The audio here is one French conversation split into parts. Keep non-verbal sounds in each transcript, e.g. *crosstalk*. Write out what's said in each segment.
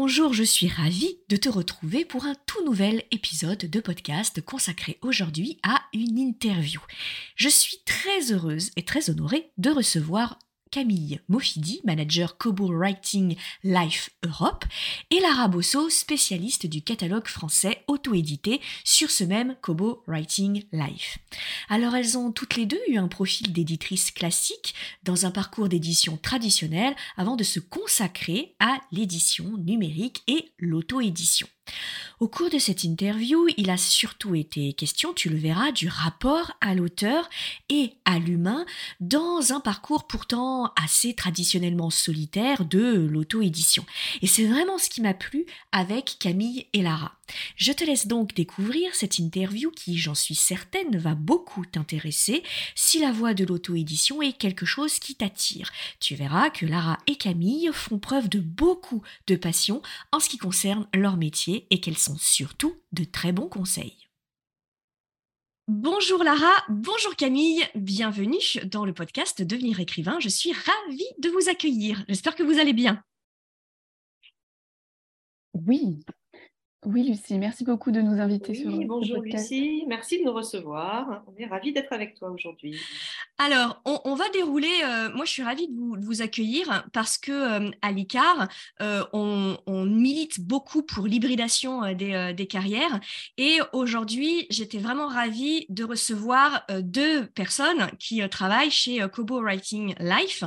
Bonjour, je suis ravie de te retrouver pour un tout nouvel épisode de podcast consacré aujourd'hui à une interview. Je suis très heureuse et très honorée de recevoir Camille Mofidi, manager Kobo Writing Life Europe, et Lara Bosso, spécialiste du catalogue français auto-édité sur ce même Kobo Writing Life. Alors elles ont toutes les deux eu un profil d'éditrice classique dans un parcours d'édition traditionnel avant de se consacrer à l'édition numérique et l'auto-édition. Au cours de cette interview, il a surtout été question, tu le verras, du rapport à l'auteur et à l'humain dans un parcours pourtant assez traditionnellement solitaire de l'auto-édition. Et c'est vraiment ce qui m'a plu avec Camille et Lara. Je te laisse donc découvrir cette interview qui, j'en suis certaine, va beaucoup t'intéresser si la voie de l'auto-édition est quelque chose qui t'attire. Tu verras que Lara et Camille font preuve de beaucoup de passion en ce qui concerne leur métier et qu'elles sont surtout de très bons conseils. Bonjour Lara, bonjour Camille, bienvenue dans le podcast Devenir écrivain. Je suis ravie de vous accueillir. J'espère que vous allez bien. Oui, oui, Lucie, merci beaucoup de nous inviter sur le Bonjour Lucie, merci de nous recevoir. On est ravis d'être avec toi aujourd'hui. Alors, on, va dérouler. Euh, moi, je suis ravie de vous, accueillir parce que euh, à l'ICAR, euh, on, milite beaucoup pour l'hybridation des, carrières. Et aujourd'hui, j'étais vraiment ravie de recevoir deux personnes qui travaillent chez Kobo Writing Life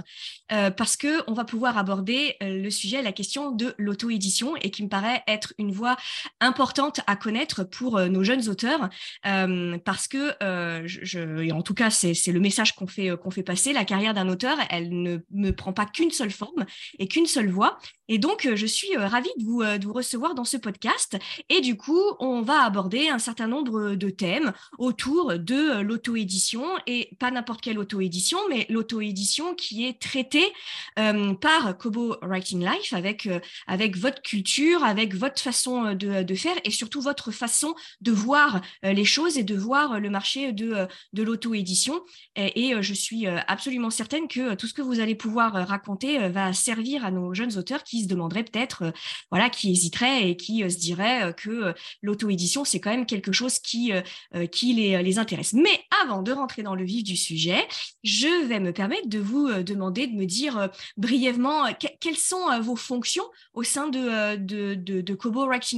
parce que on va pouvoir aborder le sujet, la question de l'auto-édition et qui me paraît être une voie importante à connaître pour euh, nos jeunes auteurs, euh, parce que, euh, en tout cas, c'est le message qu'on fait, qu'on fait passer, la carrière d'un auteur, elle ne me prend pas qu'une seule forme et qu'une seule voix. Et donc, je suis ravie de vous, de vous recevoir dans ce podcast. Et du coup, on va aborder un certain nombre de thèmes autour de l'auto-édition, et pas n'importe quelle auto-édition, mais l'auto-édition qui est traitée par Kobo Writing Life avec, avec votre culture, avec votre façon de de, faire et surtout votre façon de voir euh, les choses et de voir le marché de, euh, de l'auto-édition. Et, euh, je suis absolument certaine que tout ce que vous allez pouvoir raconter va servir à nos jeunes auteurs qui se demanderaient peut-être, voilà, qui hésiteraient et qui se diraient que l'auto-édition, c'est quand même quelque chose qui, les, intéresse. Mais avant de rentrer dans le vif du sujet, je vais me permettre de vous demander de me dire brièvement quelles sont vos fonctions au sein de, de, de, de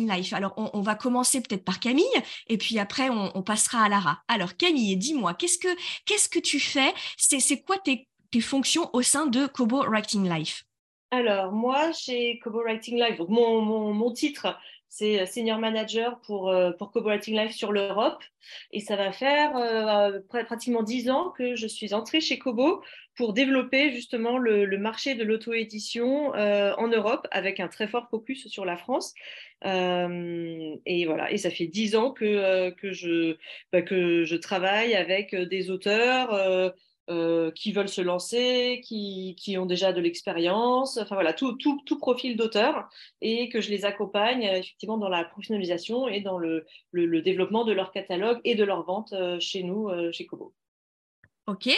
Life? Alors, on, va commencer peut-être par Camille, et puis après, on, passera à Lara. Alors, Camille, dis-moi, qu'est-ce que, qu'est-ce que tu fais? C'est quoi tes, fonctions au sein de Kobo Writing Life? Alors, moi, chez Kobo Writing Life, donc mon, titre, c'est Senior Manager pour, euh, pour Kobo Writing Life sur l'Europe. Et ça va faire euh, pratiquement dix ans que je suis entrée chez Kobo pour développer justement le, marché de l'auto-édition euh, en Europe avec un très fort focus sur la France. Euh, et voilà, et ça fait dix ans que, euh, que, je, bah, que je travaille avec des auteurs. qui veulent se lancer, qui, qui ont déjà de l'expérience, enfin voilà, tout, tout, tout profil d'auteur, et que je les accompagne effectivement dans la professionnalisation et dans le, le, le développement de leur catalogue et de leur vente chez nous, chez Kobo. Ok,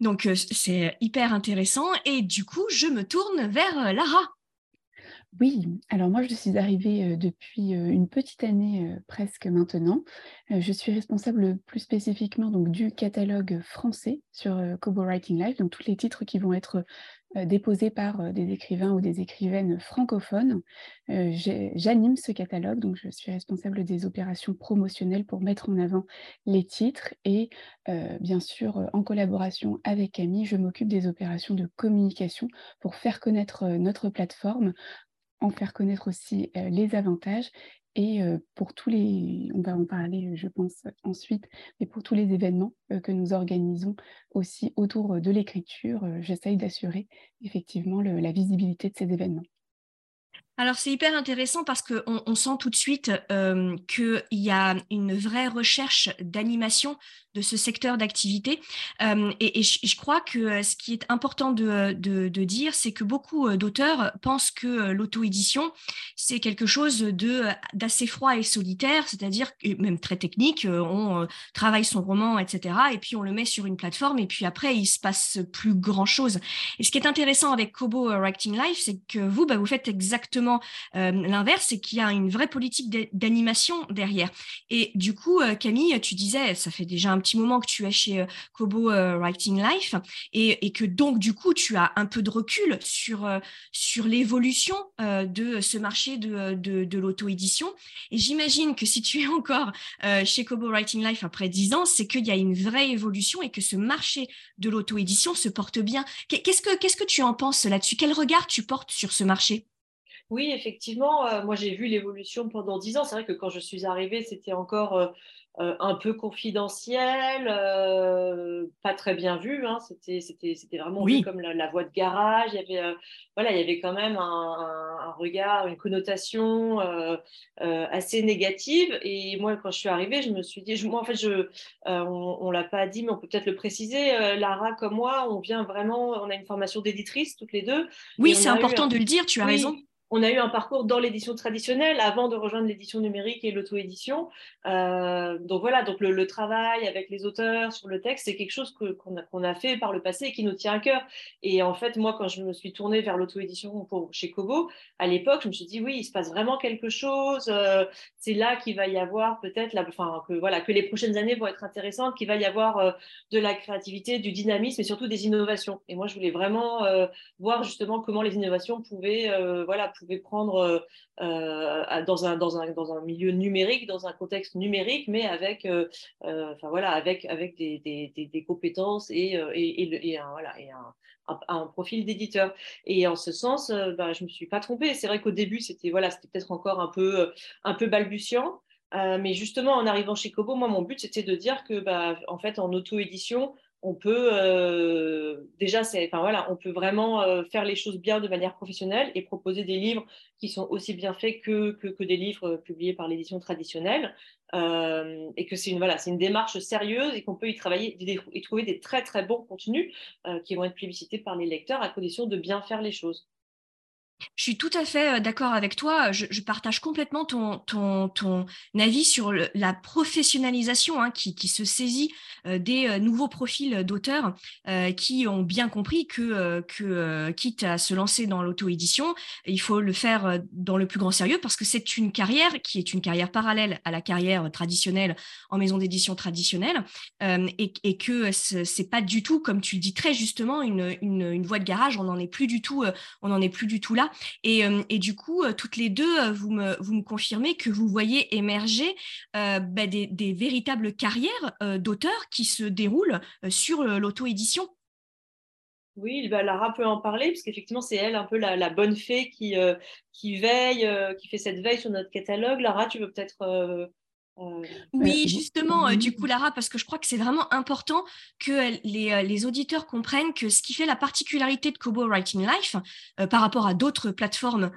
donc c'est hyper intéressant. Et du coup, je me tourne vers Lara. Oui, alors moi je suis arrivée depuis une petite année presque maintenant. Je suis responsable plus spécifiquement donc du catalogue français sur Kobo Writing Life, donc tous les titres qui vont être euh, déposés par euh, des écrivains ou des écrivaines francophones. Euh, j'anime ce catalogue, donc je suis responsable des opérations promotionnelles pour mettre en avant les titres et bien sûr en collaboration avec Camille, je m'occupe des opérations de communication pour faire connaître notre plateforme en faire connaître aussi les avantages et pour tous les, on va en parler, je pense, ensuite, mais pour tous les événements que nous organisons aussi autour de l'écriture, j'essaye d'assurer effectivement la visibilité de ces événements. alors c'est hyper intéressant parce qu'on on sent tout de suite qu'il y a une vraie recherche d'animation de ce secteur d'activité. Euh, et, je, crois que euh, ce qui est important de, dire, c'est que beaucoup euh, d'auteurs pensent que l'auto-édition, c'est quelque chose de, d'assez froid et solitaire, c'est-à-dire même très technique. On travaille son roman, etc. Et puis on le met sur une plateforme et puis après, il se passe plus grand-chose. Et ce qui est intéressant avec Kobo Writing Life, c'est que vous, bah, vous faites exactement l'inverse, c'est qu'il y a une vraie politique d'animation derrière. Et du coup, Camille, tu disais, ça fait déjà un petit moment que tu es chez euh, Kobo euh, Writing Life et, que donc du coup tu as un peu de recul sur, euh, sur l'évolution de ce marché de, de, l'auto-édition. Et j'imagine que si tu es encore chez Kobo Writing Life après 10 ans, c'est qu'il y a une vraie évolution et que ce marché de l'auto-édition se porte bien. Qu'est-ce que, qu'est-ce que tu en penses là-dessus? Quel regard tu portes sur ce marché? Oui, effectivement, moi j'ai vu l'évolution pendant dix ans. C'est vrai que quand je suis arrivée, c'était encore un peu confidentiel, euh, pas très bien vu. Hein. C'était, vraiment comme la, voie de garage. Il y avait, euh, voilà, il y avait quand même un, regard, une connotation assez négative. Et moi, quand je suis arrivée, je me suis dit, moi, en fait, je, on, ne l'a pas dit, mais on peut peut-être le préciser. Lara, comme moi, on vient vraiment, on a une formation d'éditrice toutes les deux. Oui, c'est important de le dire. Tu as raison on a eu un parcours dans l'édition traditionnelle avant de rejoindre l'édition numérique et l'auto-édition. Euh, donc voilà, donc le, travail avec les auteurs sur le texte, c'est quelque chose qu'on a, fait par le passé et qui nous tient à cœur. Et en fait, moi, quand je me suis tournée vers l'auto-édition chez Kobo, à l'époque, je me suis dit oui, il se passe vraiment quelque chose. Euh, c'est là qu'il va y avoir peut-être, enfin que voilà, que les prochaines années vont être intéressantes, qu'il va y avoir euh, de la créativité, du dynamisme et surtout des innovations. Et moi, je voulais vraiment voir justement comment les innovations pouvaient, voilà pouvez prendre euh, euh, dans, un, dans, un, dans un milieu numérique, dans un contexte numérique, mais avec, euh, enfin, voilà, avec, avec des, des, compétences et, et, et, un, voilà, et un, profil d'éditeur. Et en ce sens, bah, je ne me suis pas trompée. C'est vrai qu'au début, c'était voilà, peut-être encore un peu, un peu balbutiant. mais justement, en arrivant chez Kobo, moi, mon but, c'était de dire que, bah, en fait, en auto-édition, on peut euh, déjà, enfin voilà, on peut vraiment euh, faire les choses bien de manière professionnelle et proposer des livres qui sont aussi bien faits que, des livres euh, publiés par l'édition traditionnelle, et que c'est une voilà, c'est une démarche sérieuse et qu'on peut y travailler et trouver des très très bons contenus qui vont être plébiscités par les lecteurs à condition de bien faire les choses. Je suis tout à fait euh, d'accord avec toi. Je, partage complètement ton, ton, ton avis sur la professionnalisation hein, qui, qui, se saisit euh, des euh, nouveaux profils d'auteurs qui ont bien compris que, que quitte à se lancer dans l'auto-édition, il faut le faire dans le plus grand sérieux parce que c'est une carrière qui est une carrière parallèle à la carrière traditionnelle en maison d'édition traditionnelle et, et, que c'est pas du tout, comme tu le dis très justement, une, une, une voie de garage. On n'en est plus du tout, on n'en est plus du tout là. Euh, et, du coup, euh, toutes les deux, euh, vous me, confirmez que vous voyez émerger bah, des, véritables carrières d'auteurs qui se déroulent sur l'auto-édition. Oui, bah, Lara peut en parler, parce qu'effectivement, c'est elle un peu la, bonne fée qui, veille, qui fait cette veille sur notre catalogue. Lara, tu veux peut-être oui, justement, euh, du coup, Lara, parce que je crois que c'est vraiment important que les, euh, les, auditeurs comprennent que ce qui fait la particularité de Kobo Writing Life par rapport à d'autres plateformes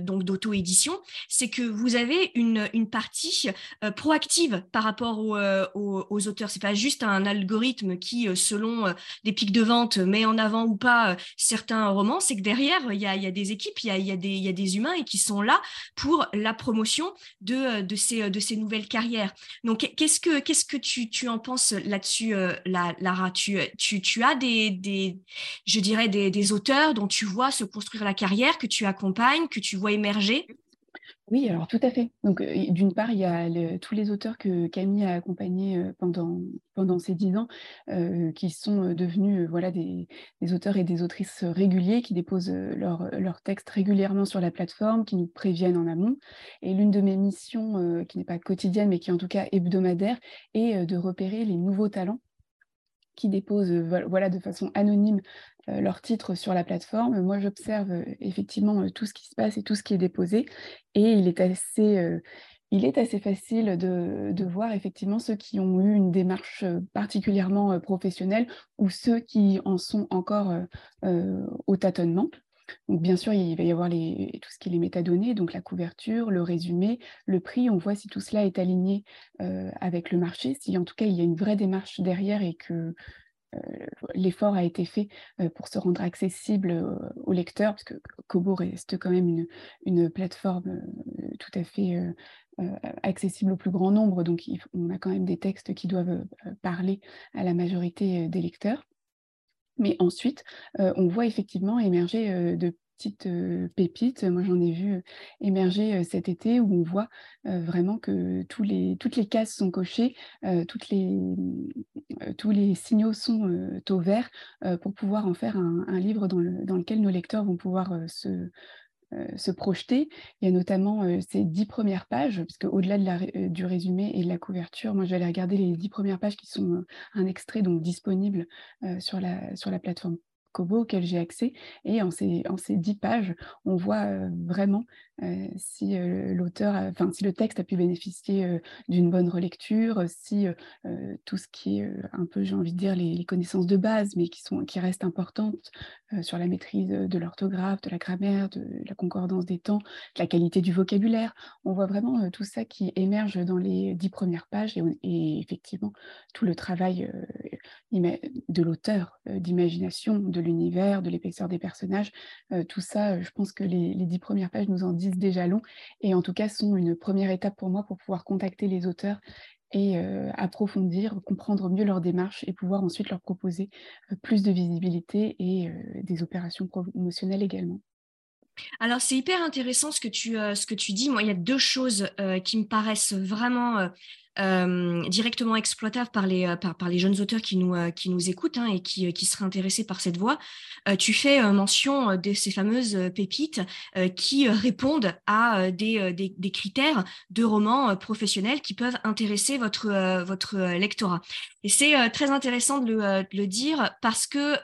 donc d'auto-édition, c'est que vous avez une, une partie proactive par rapport aux, aux, auteurs. C'est pas juste un algorithme qui, selon des pics de vente, met en avant ou pas certains romans. C'est que derrière, il y a, y a, des équipes, il y a, y, a des, y a des humains et qui sont là pour la promotion de, de, ces, de ces nouvelles donc, qu'est-ce que, qu'est-ce que tu, tu en penses là-dessus, euh, Lara? Tu, tu, tu, as des, des, je dirais, des, des auteurs dont tu vois se construire la carrière, que tu accompagnes, que tu vois émerger? Oui, alors tout à fait. Donc, d'une part, il y a tous les auteurs que Camille a accompagnés pendant, ces dix ans, qui sont devenus voilà, des, auteurs et des autrices réguliers, qui déposent leurs leur textes régulièrement sur la plateforme, qui nous préviennent en amont. Et l'une de mes missions, qui n'est pas quotidienne, mais qui est en tout cas hebdomadaire, est de repérer les nouveaux talents qui déposent voilà, de façon anonyme euh, leur titre sur la plateforme. Moi, j'observe euh, effectivement euh, tout ce qui se passe et tout ce qui est déposé. Et il est assez, facile de, de, voir effectivement ceux qui ont eu une démarche particulièrement professionnelle ou ceux qui en sont encore au tâtonnement. Donc, bien sûr, il va y avoir tout ce qui est les métadonnées, donc la couverture, le résumé, le prix. On voit si tout cela est aligné avec le marché, si en tout cas il y a une vraie démarche derrière et que l'effort a été fait pour se rendre accessible aux lecteurs, parce que Kobo reste quand même une plateforme tout à fait accessible au plus grand nombre, donc on a quand même des textes qui doivent parler à la majorité des lecteurs. Mais ensuite, on voit effectivement émerger de petites pépites. Moi, j'en ai vu émerger cet été où on voit vraiment que toutes les cases sont cochées, tous les signaux sont au vert pour pouvoir en faire un, livre dans, lequel nos lecteurs vont pouvoir se, se projeter. Il y a notamment ces dix premières pages, puisque au-delà de du résumé et de la couverture, moi j'allais regarder les dix premières pages qui sont un extrait donc disponible sur, la, sur la plateforme Kobo auquel j'ai accès. Et en ces, en ces dix pages, on voit vraiment si l'auteur, enfin si le texte a pu bénéficier d'une bonne relecture, si tout ce qui est un peu, j'ai envie de dire, les, connaissances de base, mais qui, sont, qui restent importantes sur la maîtrise de l'orthographe, de la grammaire, de la concordance des temps, de la qualité du vocabulaire. On voit vraiment tout ça qui émerge dans les dix premières pages et, effectivement tout le travail de l'auteur, d'imagination, de l'univers, de l'épaisseur des personnages, tout ça, je pense que les dix premières pages nous en disent déjà longs et en tout cas sont une première étape pour moi pour pouvoir contacter les auteurs et approfondir, comprendre mieux leur démarche et pouvoir ensuite leur proposer plus de visibilité et des opérations promotionnelles également. Alors c'est hyper intéressant ce que tu, ce que tu dis. Moi, il y a deux choses qui me paraissent vraiment euh, directement exploitable par les, euh, par, les jeunes auteurs qui nous, euh, qui nous écoutent hein, et qui, qui, seraient intéressés par cette voie. tu fais mention de ces fameuses pépites qui répondent à des, des, critères de romans professionnels qui peuvent intéresser votre, votre lectorat. Et c'est très intéressant de le, le, dire parce que,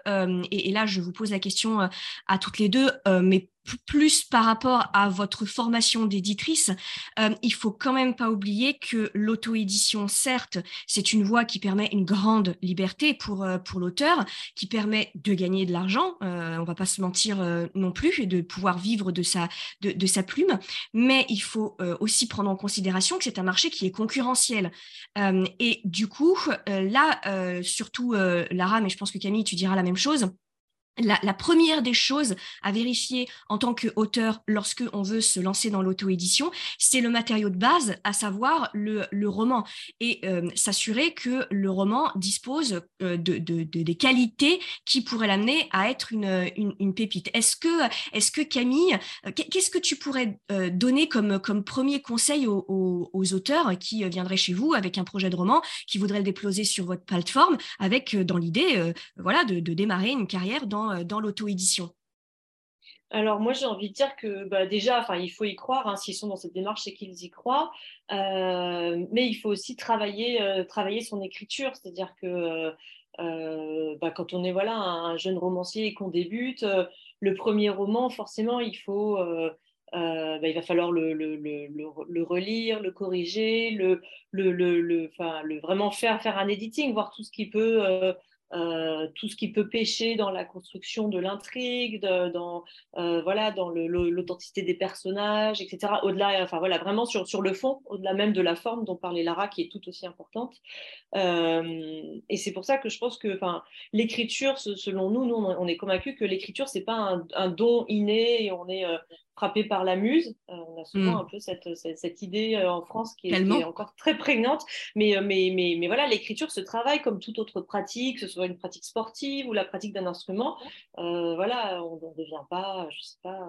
et, et, là je vous pose la question à toutes les deux, mais plus par rapport à votre formation d'éditrice, euh, il faut quand même pas oublier que l'auto-édition, certes, c'est une voie qui permet une grande liberté pour, euh, pour l'auteur, qui permet de gagner de l'argent, euh, on va pas se mentir euh, non plus, et de pouvoir vivre de sa, de, de sa plume, mais il faut aussi prendre en considération que c'est un marché qui est concurrentiel. et du coup, là, surtout Lara, mais je pense que Camille, tu diras la même chose, la, première des choses à vérifier en tant qu'auteur lorsque on veut se lancer dans l'auto-édition, c'est le matériau de base, à savoir le, roman, et euh, s'assurer que le roman dispose euh, de, des qualités qui pourraient l'amener à être une, une, pépite. Est-ce que, est que Camille, euh, qu'est-ce que tu pourrais donner comme, comme premier conseil aux, auteurs qui viendraient chez vous avec un projet de roman, qui voudraient le déploser sur votre plateforme, avec dans l'idée, voilà, de, de démarrer une carrière dans euh, dans, l'auto-édition alors moi j'ai envie de dire que bah, déjà, enfin il faut y croire. Hein, S'ils sont dans cette démarche, c'est qu'ils y croient. Euh, mais il faut aussi travailler, euh, travailler son écriture, c'est-à-dire que bah, quand on est voilà un, jeune romancier et qu'on débute, le premier roman, forcément, il faut, bah, il va falloir le, le, le, relire, le corriger, le, vraiment faire faire un editing, voir tout ce qui peut tout ce qui peut pêcher dans la construction de l'intrigue, dans, euh, voilà, dans l'authenticité des personnages, etc. Au-delà, enfin voilà, vraiment sur, sur le fond, au-delà même de la forme dont parlait Lara, qui est tout aussi importante. Euh, et c'est pour ça que je pense que, enfin, l'écriture, selon nous, nous, on est convaincus que l'écriture, c'est pas un, don inné on est frappé par la muse. Euh, on a souvent mm. un peu cette, cette, idée euh, en France qui est, encore très prégnante. Mais, euh, mais, mais, mais voilà, l'écriture se travaille comme toute autre pratique, que ce soit une pratique sportive ou la pratique d'un instrument. voilà, on ne devient pas, je sais pas,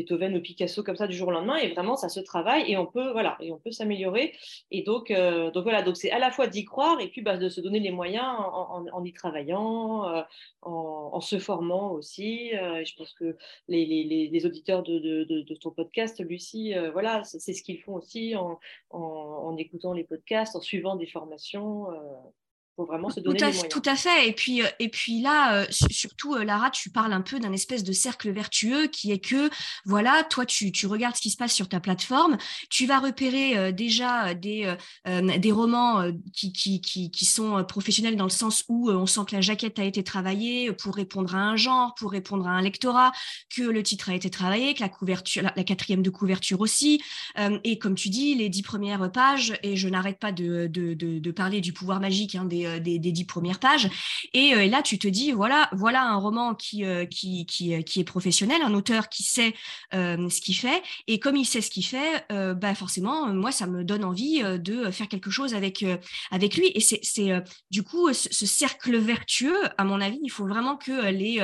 Beethoven ou Picasso comme ça du jour au lendemain et vraiment ça se travaille et on peut voilà et on peut s'améliorer. Et donc euh, donc voilà donc c'est à la fois d'y croire et puis bah, de se donner les moyens en, y travaillant euh, en, se formant aussi. Euh, je pense que les, auditeurs de, ton podcast Lucie voilà c'est ce qu'ils font aussi en, écoutant les podcasts en suivant des formations faut vraiment se donner tout à, les moyens. Tout à fait. Et puis, et puis là, surtout, Lara, tu parles un peu d'un espèce de cercle vertueux qui est que, voilà, toi, tu, tu, regardes ce qui se passe sur ta plateforme, tu vas repérer déjà des, des romans qui, qui, qui, qui, sont professionnels dans le sens où on sent que la jaquette a été travaillée pour répondre à un genre, pour répondre à un lectorat, que le titre a été travaillé, que la couverture, la, quatrième de couverture aussi. et comme tu dis, les dix premières pages, et je n'arrête pas de, de, de, parler du pouvoir magique hein, des, des, des, dix premières pages. Et là, tu te dis, voilà, voilà un roman qui, qui, qui, qui est professionnel, un auteur qui sait ce qu'il fait. Et comme il sait ce qu'il fait, bah forcément, moi, ça me donne envie de faire quelque chose avec, avec lui. Et c'est du coup ce, cercle vertueux, à mon avis, il faut vraiment que les,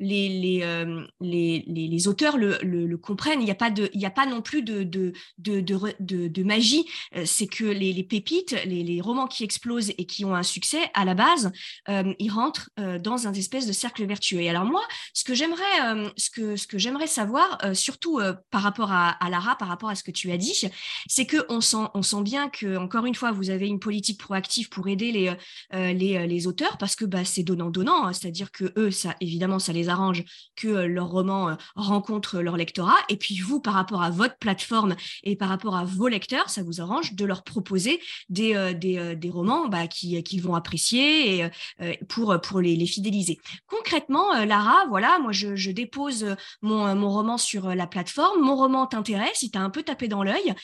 les, euh, les, les, les, auteurs le, le, comprennent. Il n'y a, pas de, a pas non plus de, de, de, de, magie. Euh, c'est que les, pépites, les, romans qui explosent et qui ont un succès, à la base, euh, ils rentrent dans un espèce de cercle vertueux. Et alors moi, ce que j'aimerais, ce que, ce que savoir, surtout par rapport à, à, Lara, par rapport à ce que tu as dit, c'est qu'on sent, on sent bien que, encore une fois, vous avez une politique proactive pour aider les, les, les auteurs parce que bah, c'est donnant-donnant. Hein. C'est-à-dire que eux, ça, évidemment, ça les arrange que euh, leur roman euh, rencontre leur lectorat. Et puis vous, par rapport à votre plateforme et par rapport à vos lecteurs, ça vous arrange de leur proposer des, euh, des, romans bah, qu'ils vont apprécier et, pour, pour les, fidéliser. Concrètement, Lara, voilà, moi je, dépose mon, mon, roman sur la plateforme. Mon roman t'intéresse, il t'a un peu tapé dans l'œil.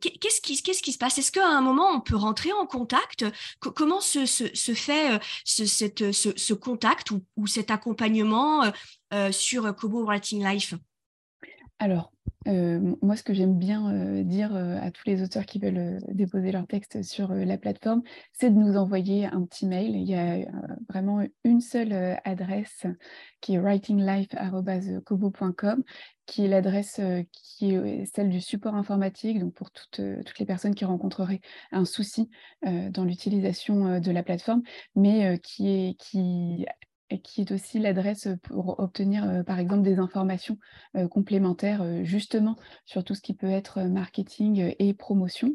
Qu'est-ce qui, qu'est-ce qui se passe? Est-ce qu'à un moment on peut rentrer en contact? Comment se, se, fait ce, cette, ce, contact ou cet accompagnement euh, euh, sur Kobo Writing Life Alors, euh, moi, ce que j'aime bien dire à tous les auteurs qui veulent déposer leur texte sur la plateforme, c'est de nous envoyer un petit mail. Il y a vraiment une seule adresse qui est writinglife.kobo.com, qui est l'adresse qui est celle du support informatique, donc pour toutes, toutes les personnes qui rencontreraient un souci dans l'utilisation de la plateforme, mais qui, est, qui qui est aussi l'adresse pour obtenir, par exemple, des informations complémentaires, justement, sur tout ce qui peut être marketing et promotion.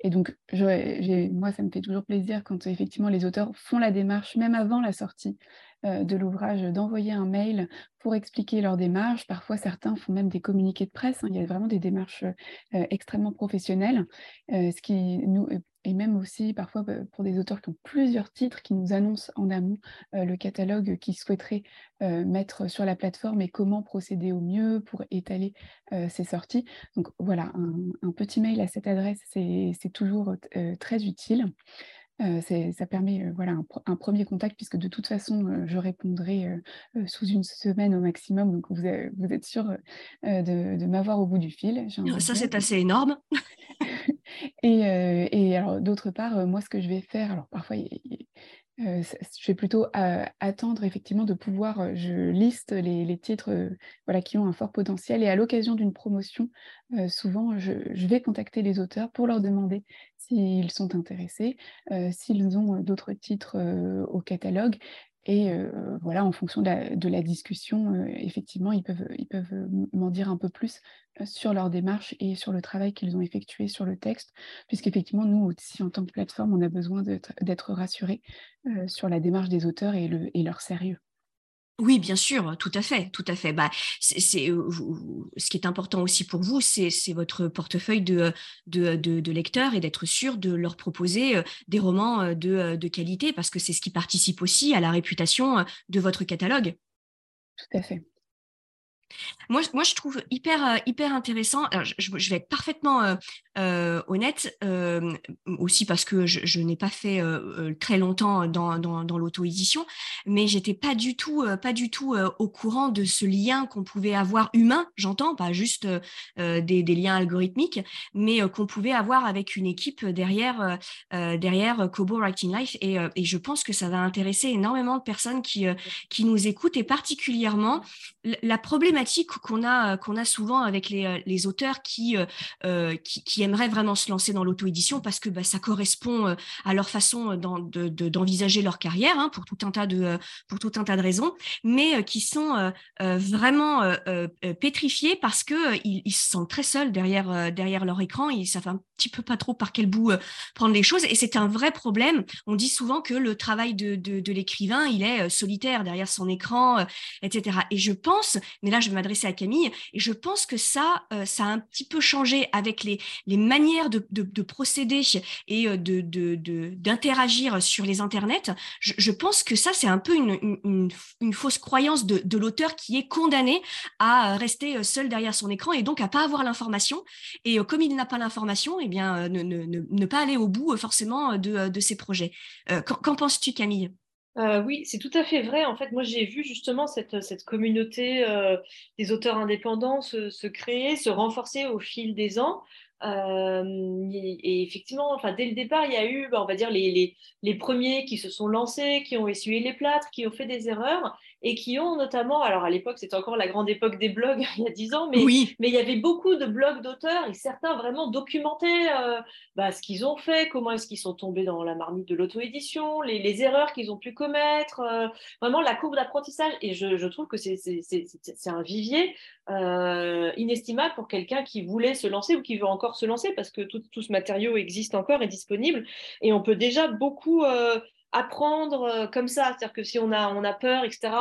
Et donc, moi, ça me fait toujours plaisir quand effectivement les auteurs font la démarche, même avant la sortie de l'ouvrage, d'envoyer un mail pour expliquer leur démarche. Parfois, certains font même des communiqués de presse. Hein. Il y a vraiment des démarches extrêmement professionnelles, ce qui nous et même aussi parfois pour des auteurs qui ont plusieurs titres, qui nous annoncent en amont le catalogue qu'ils souhaiteraient mettre sur la plateforme et comment procéder au mieux pour étaler ces sorties. Donc voilà, un, petit mail à cette adresse, c'est toujours très utile. Ça permet voilà, un, premier contact puisque de toute façon, je répondrai sous une semaine au maximum. Donc, vous, vous êtes sûr de, de m'avoir au bout du fil. Ça, c'est assez énorme. *laughs* Et, et alors, d'autre part, moi, ce que je vais faire, alors parfois, je vais plutôt attendre effectivement de pouvoir, je liste les, titres voilà, qui ont un fort potentiel. Et à l'occasion d'une promotion, souvent je, vais contacter les auteurs pour leur demander s'ils sont intéressés, s'ils ont d'autres titres au catalogue et voilà, en fonction de la, discussion, effectivement, ils peuvent, peuvent m'en dire un peu plus sur leur démarche et sur le travail qu'ils ont effectué sur le texte, puisqu'effectivement, nous aussi, en tant que plateforme, on a besoin d'être rassurés sur la démarche des auteurs et leur sérieux. Oui, bien sûr, tout à fait, tout à fait. Bah, c'est, ce qui est important aussi pour vous, c'est, votre portefeuille de, de, de, lecteurs et d'être sûr de leur proposer des romans de, de qualité parce que c'est ce qui participe aussi à la réputation de votre catalogue. Tout à fait. Moi, moi, je trouve hyper, euh, hyper intéressant. je, vais être parfaitement euh, euh, honnête, aussi parce que je, n'ai pas fait très longtemps dans, dans, l'auto-édition, mais j'étais pas du tout, pas du tout au courant de ce lien qu'on pouvait avoir humain, j'entends, pas juste des, liens algorithmiques, mais qu'on pouvait avoir avec une équipe derrière, derrière Kobo Writing Life. Et, et, je pense que ça va intéresser énormément de personnes qui, qui nous écoutent, et particulièrement la problématique qu'on a, qu'on a souvent avec les, euh, auteurs euh, euh, qui, qui, aimeraient vraiment se lancer dans l'auto-édition parce que bah, ça correspond à leur façon d'envisager leur carrière hein, pour, tout un tas de, pour tout un tas de raisons, mais qui sont vraiment pétrifiés parce qu'ils ils se sentent très seuls derrière, derrière leur écran. Ils savent petit peu pas trop par quel bout prendre les choses. Et c'est un vrai problème. On dit souvent que le travail de, de, l'écrivain, il est solitaire derrière son écran, etc. Et je pense, mais là je vais m'adresser à Camille, et je pense que ça, ça a un petit peu changé avec les, les manières de, de procéder et d'interagir sur les internets. Je, pense que ça, c'est un peu une, une, une fausse croyance de, de l'auteur qui est condamné à rester seul derrière son écran et donc à pas avoir l'information. Et comme il n'a pas l'information, eh bien, ne, ne, ne, pas aller au bout forcément de, de ses projets. Qu'en penses-tu, Camille? Euh, oui, c'est tout à fait vrai. En fait, moi, j'ai vu justement cette, cette communauté euh, des auteurs indépendants se, créer, se renforcer au fil des ans. Euh, et, effectivement, enfin, dès le départ, il y a eu, bah, on va dire, les, les, les, premiers qui se sont lancés, qui ont essuyé les plâtres, qui ont fait des erreurs et qui ont notamment, alors à l'époque, c'était encore la grande époque des blogs, *laughs* il y a dix ans, mais, mais il y avait beaucoup de blogs d'auteurs et certains vraiment documentaient euh, bah, ce qu'ils ont fait, comment est-ce qu'ils sont tombés dans la marmite de l'auto-édition, les, les, erreurs qu'ils ont pu commettre, euh, vraiment la courbe d'apprentissage. Et je, je, trouve que c'est un vivier euh, inestimable pour quelqu'un qui voulait se lancer ou qui veut encore se lancer parce que tout, tout ce matériau existe encore, est disponible et on peut déjà beaucoup apprendre euh, comme ça. C'est-à-dire que si on a, peur, etc.,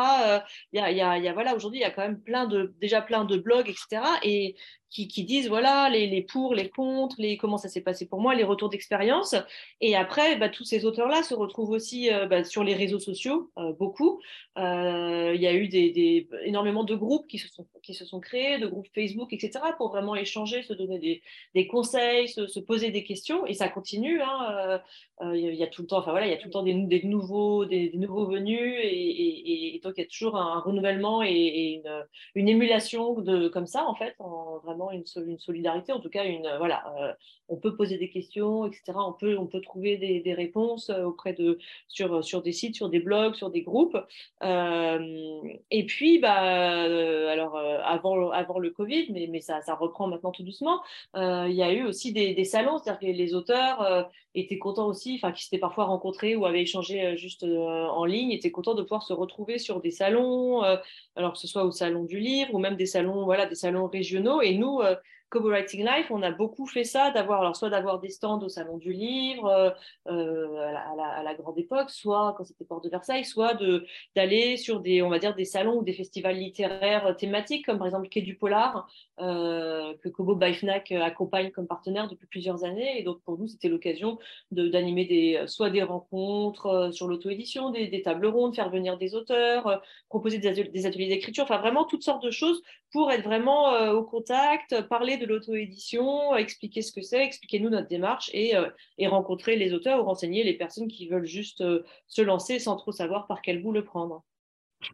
il y, a, y, a, y, a, voilà, aujourd'hui, il y a quand même plein de, déjà plein de blogs, etc. Et qui, disent voilà les, les, pour, les contre, les, comment ça s'est passé pour moi, les retours d'expérience. Et après, bah, tous ces auteurs-là se retrouvent aussi euh, bah, sur les réseaux sociaux, euh, beaucoup. Euh, il y a eu des, des, énormément de groupes qui se, sont, qui se sont créés, de groupes Facebook, etc., pour vraiment échanger, se donner des, des conseils, se, se, poser des questions. Et ça continue. Hein, il y a tout le temps, enfin voilà, il y a tout le temps des, des nouveaux, des, nouveaux venus, et, et, donc il y a toujours un, renouvellement et, une, une, émulation de comme ça en fait, en vraiment une, une, solidarité, en tout cas, une, voilà, euh, on peut poser des questions, etc. On peut, on peut trouver des, des réponses euh, auprès de, sur, sur des sites, sur des blogs, sur des groupes. Euh, et puis, bah, alors, avant, avant le Covid, mais, mais ça, ça reprend maintenant tout doucement, il y a eu aussi des, des salons, c'est-à-dire que les auteurs étaient contents aussi, enfin, qui s'étaient parfois rencontrés ou avaient échangé juste en ligne, étaient contents de pouvoir se retrouver sur des salons, alors que ce soit au salon du livre ou même des salons, voilà, des salons régionaux. Et nous, nous, euh, Kobo Writing Life, on a beaucoup fait ça, d'avoir alors soit d'avoir des stands au salon du livre euh, euh, à, la, grande époque, soit quand c'était Port de Versailles, soit d'aller sur des on va dire des salons ou des festivals littéraires thématiques comme par exemple Quai du Polar que Kobo by Fnac accompagne comme partenaire depuis plusieurs années. Et donc pour nous c'était l'occasion d'animer des soit des rencontres sur l'auto-édition, des, des, tables rondes, faire venir des auteurs, proposer des ateliers d'écriture, enfin vraiment toutes sortes de choses pour être vraiment au contact, parler de l'auto-édition, expliquer ce que c'est, expliquer nous notre démarche et, euh, rencontrer les auteurs ou renseigner les personnes qui veulent juste euh, se lancer sans trop savoir par quel bout le prendre.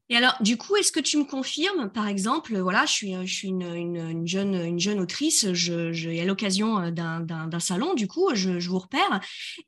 Et alors, du coup, est-ce que tu me confirmes, par exemple, voilà, je suis, une, une, jeune, une jeune autrice, je, à l'occasion euh, d'un salon, du coup, je, vous repère.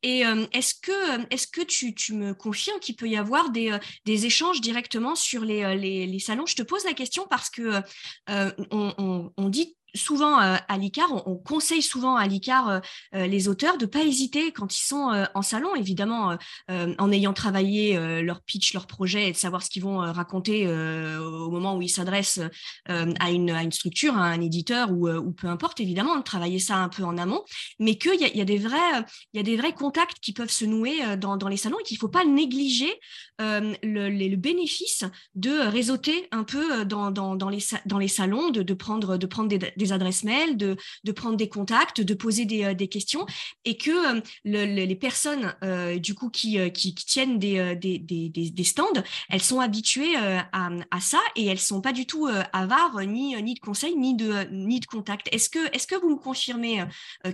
Et est-ce que, est que tu, me confirmes qu'il peut y avoir des, des échanges directement sur les, salons? Je te pose la question parce que on, dit souvent euh, à l'ICAR, on, conseille souvent à l'ICAR euh, euh, les auteurs de ne pas hésiter quand ils sont en salon, évidemment, en ayant travaillé leur pitch, leur projet et de savoir ce qu'ils vont raconter au moment où ils s'adressent à une, structure, à un éditeur ou, peu importe, évidemment, de travailler ça un peu en amont, mais qu'il y a, des vrais, contacts qui peuvent se nouer dans, les salons et qu'il ne faut pas négliger le, bénéfice de réseauter un peu dans, les, salons, de, prendre, de prendre des, des adresses mail, de, de prendre des contacts, de poser des, euh, des questions, et que euh, les personnes euh, du coup qui, qui, tiennent des, des, des, des, stands, elles sont habituées à, à, ça et elles sont pas du tout avares ni, ni de conseils ni de, ni de contacts. Est-ce que, est-ce que vous me confirmez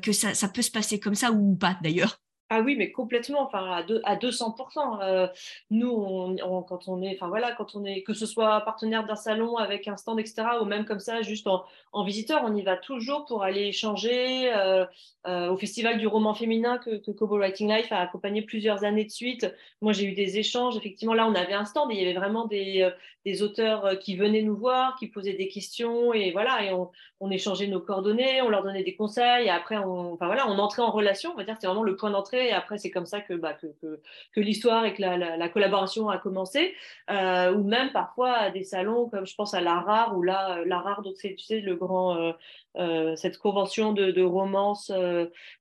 que ça, ça peut se passer comme ça ou pas d'ailleurs? Ah oui, mais complètement, enfin à, à 200%. Euh, nous, quand on est, enfin voilà, quand on est, que ce soit partenaire d'un salon avec un stand, etc., ou même comme ça, juste en, visiteur, on y va toujours pour aller échanger. Euh, euh, au Festival du roman féminin que, que Writing Life a accompagné plusieurs années de suite. Moi, j'ai eu des échanges. Effectivement, là, on avait un stand et il y avait vraiment des, des auteurs qui venaient nous voir, qui posaient des questions et voilà, et on, on échangeait nos coordonnées, on leur donnait des conseils. Et après, on, enfin voilà, on entrait en relation. On va dire, c'est vraiment le point d'entrée Et après, c'est comme ça que, bah, que, l'histoire et que la, la, collaboration a commencé. Euh, ou même parfois à des salons, comme je pense à l'ARAR, où là, l'ARAR, donc c'est, tu sais, le grand, euh, cette convention de, de romance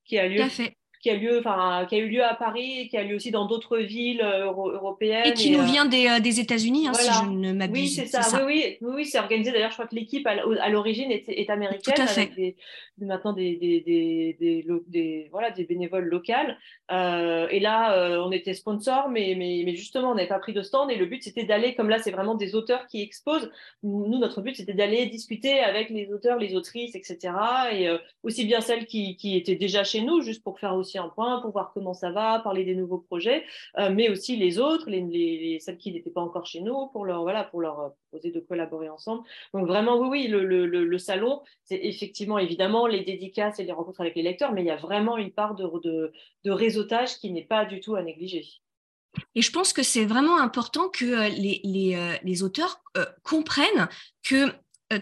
qui a lieu. Tout à fait qui a lieu, enfin, qui a eu lieu à Paris, qui a lieu aussi dans d'autres villes euh, européennes. Et qui nous euh, vient des, euh, des États-Unis, hein, si je ne m'abuse. Oui, c'est ça. Oui, oui, oui, c'est organisé. D'ailleurs, je crois que l'équipe à l'origine est, est, américaine, Tout à fait. avec des, maintenant des, des, des, des, voilà, des bénévoles locales. Euh, et là, on était sponsor, mais, mais, mais justement, on n'avait pas pris de stand. Et le but, c'était d'aller, comme là, c'est vraiment des auteurs qui exposent. Nous, notre but, c'était d'aller discuter avec les auteurs, les autrices, etc. Et aussi bien celles qui, qui étaient déjà chez nous, juste pour faire aussi un point pour voir comment ça va, parler des nouveaux projets, euh, mais aussi les autres, les, les, celles qui n'étaient pas encore chez nous, pour leur, voilà, pour leur proposer de collaborer ensemble. Donc vraiment, oui, oui, le, le, le, salon, c'est effectivement, évidemment, les dédicaces et les rencontres avec les lecteurs, mais il y a vraiment une part de, de, de réseautage qui n'est pas du tout à négliger. Et je pense que c'est vraiment important que euh, les, les, euh, les auteurs comprennent que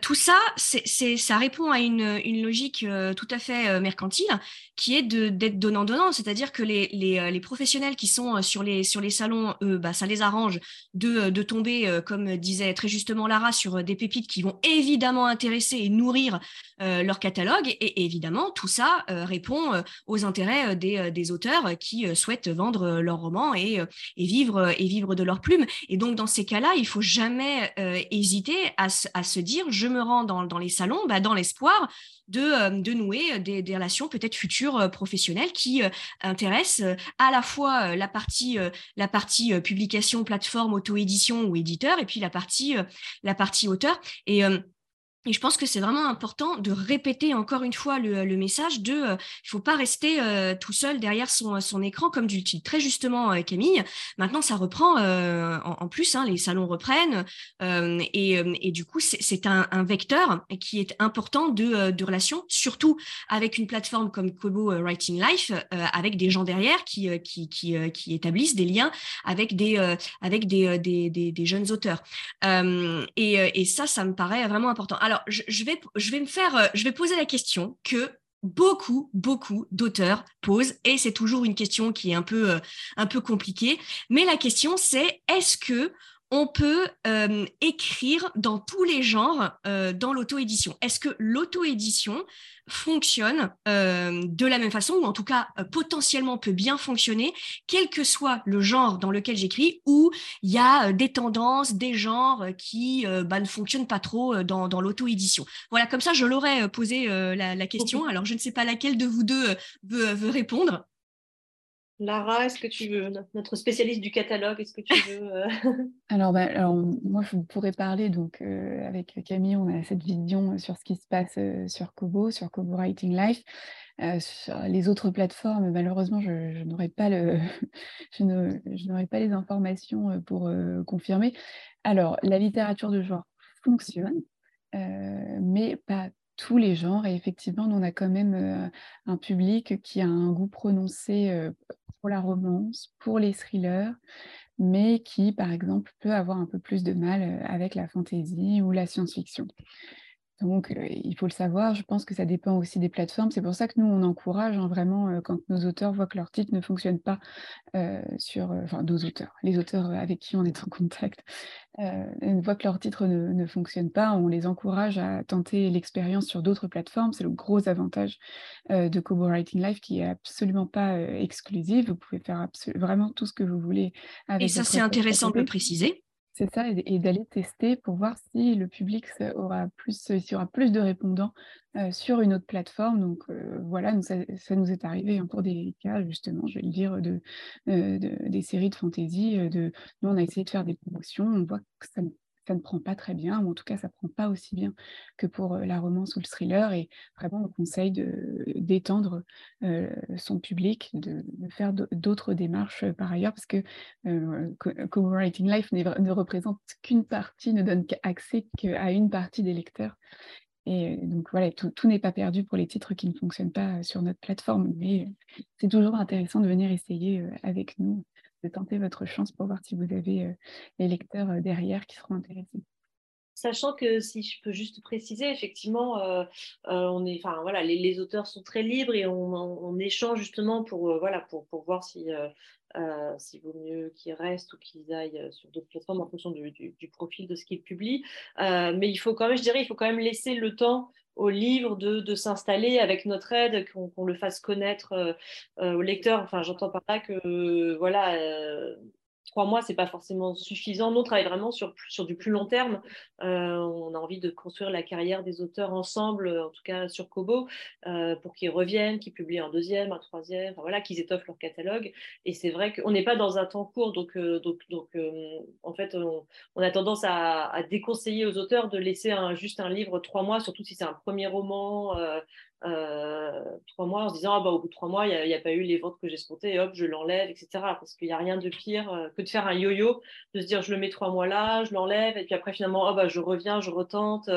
tout ça, ça répond à une, logique tout à fait mercantile qui est d'être donnant-donnant, c'est-à-dire que les, euh, professionnels qui sont euh, sur les, sur les salons, eux, bah, ça les arrange de, euh, tomber, comme disait très justement Lara, sur des pépites qui vont évidemment intéresser et nourrir leur catalogue. Et, évidemment, tout ça répond aux intérêts des, auteurs qui souhaitent vendre leurs romans et, vivre, et vivre de leur plume. Et donc, dans ces cas-là, il faut jamais hésiter à, à, se dire, je me rends dans, les salons bah, dans l'espoir de, euh, nouer euh, des, relations peut-être futures euh, professionnelles qui intéressent à la fois la partie, publication, plateforme, auto-édition ou éditeur, et puis la partie, auteur. Et je pense que c'est vraiment important de répéter encore une fois le, message de euh, il faut pas rester euh, tout seul derrière son, écran, comme tu très justement, euh, Camille. Maintenant, ça reprend en, plus, hein, les salons reprennent, et, du coup, c'est un, vecteur qui est important de, de relations, surtout avec une plateforme comme Kobo Writing Life, avec des gens derrière qui, établissent des liens avec des jeunes auteurs. et, et ça, ça me paraît vraiment important. Alors, je, vais, me faire, euh, je vais poser la question que beaucoup, beaucoup d'auteurs posent, et c'est toujours une question qui est un peu, euh, un peu compliquée. Mais la question, c'est est-ce que on peut euh, écrire dans tous les genres euh, dans l'auto-édition. Est-ce que l'auto-édition fonctionne euh, de la même façon, ou en tout cas potentiellement peut bien fonctionner, quel que soit le genre dans lequel j'écris, ou il y a des tendances, des genres qui bah, ne fonctionnent pas trop dans, l'auto-édition? Voilà, comme ça, je l'aurais posé la, question. Alors, je ne sais pas laquelle de vous deux veut répondre. Lara, est-ce que tu veux, notre spécialiste du catalogue, est-ce que tu veux euh, *laughs* alors, bah, alors, moi, je pourrais parler, donc euh, avec Camille, on a cette vision sur ce qui se passe euh, sur Kobo, sur Kobo Writing Life. sur les autres plateformes, malheureusement, je, n'aurais pas, le *laughs* pas les informations pour confirmer. Alors, la littérature de genre fonctionne, mais pas tous les genres. Et effectivement, on a quand même un public qui a un goût prononcé pour la romance, pour les thrillers, mais qui, par exemple, peut avoir un peu plus de mal avec la fantasy ou la science-fiction. Donc, il faut le savoir, je pense que ça dépend aussi des plateformes. C'est pour ça que nous, on encourage hein, vraiment quand nos auteurs voient que leur titre ne fonctionne pas sur, enfin, nos auteurs, les auteurs avec qui on est en contact, voient que leur titre ne, ne, fonctionne pas, on les encourage à tenter l'expérience sur d'autres plateformes. C'est le gros avantage de Kobo Writing Life qui est absolument pas exclusive. Vous pouvez faire vraiment tout ce que vous voulez avec Et ça, c'est intéressant de le préciser? C'est ça, et, d'aller tester pour voir si le public aura plus, s'il y aura plus de répondants euh, sur une autre plateforme. Donc euh, voilà, ça, nous est arrivé hein, pour des cas, justement, je vais le dire, de, euh, des séries de fantasy. Nous, on a essayé de faire des promotions, on voit que ça ça ne prend pas très bien, ou en tout cas, ça ne prend pas aussi bien que pour la romance ou le thriller. Et vraiment, on conseille d'étendre son public, de, faire d'autres démarches par ailleurs, parce que Co-Writing Life ne représente qu'une partie, ne donne accès qu'à une partie des lecteurs. Et donc voilà, tout n'est pas perdu pour les titres qui ne fonctionnent pas sur notre plateforme, mais c'est toujours intéressant de venir essayer avec nous de tenter votre chance pour voir si vous avez les lecteurs derrière qui seront intéressés. sachant que si je peux juste préciser, effectivement, on est, voilà, les, auteurs sont très libres et on, échange justement pour voilà pour, pour voir si s'il vaut mieux qu'ils restent ou qu'ils aillent sur d'autres plateformes en fonction du, du profil de ce qu'ils publient. mais il faut quand même, je dirais, il faut quand même laisser le temps au livre de, s'installer avec notre aide, qu'on le fasse connaître euh, euh, au lecteur. Enfin, j'entends par là que voilà, euh, trois mois, c'est pas forcément suffisant. Nous, on travaille vraiment sur, sur du plus long terme. Euh, on a envie de construire la carrière des auteurs ensemble, en tout cas sur Kobo, euh, pour qu'ils reviennent, qu'ils publient un deuxième, un troisième, voilà, qu'ils étoffent leur catalogue. Et c'est vrai qu'on n'est pas dans un temps court, donc, euh, donc, donc en fait, on, a tendance à, déconseiller aux auteurs de laisser un, juste un livre trois mois, surtout si c'est un premier roman euh, trois mois en se disant ah, bah, au bout de trois mois, il n'y a, pas eu les ventes que j'escomptais, et hop, je l'enlève, etc. Parce qu'il n'y a rien de pire euh, que de faire un yo-yo, de se dire je le mets trois mois là, je l'enlève, et puis après finalement, oh, bah, je reviens, je retente.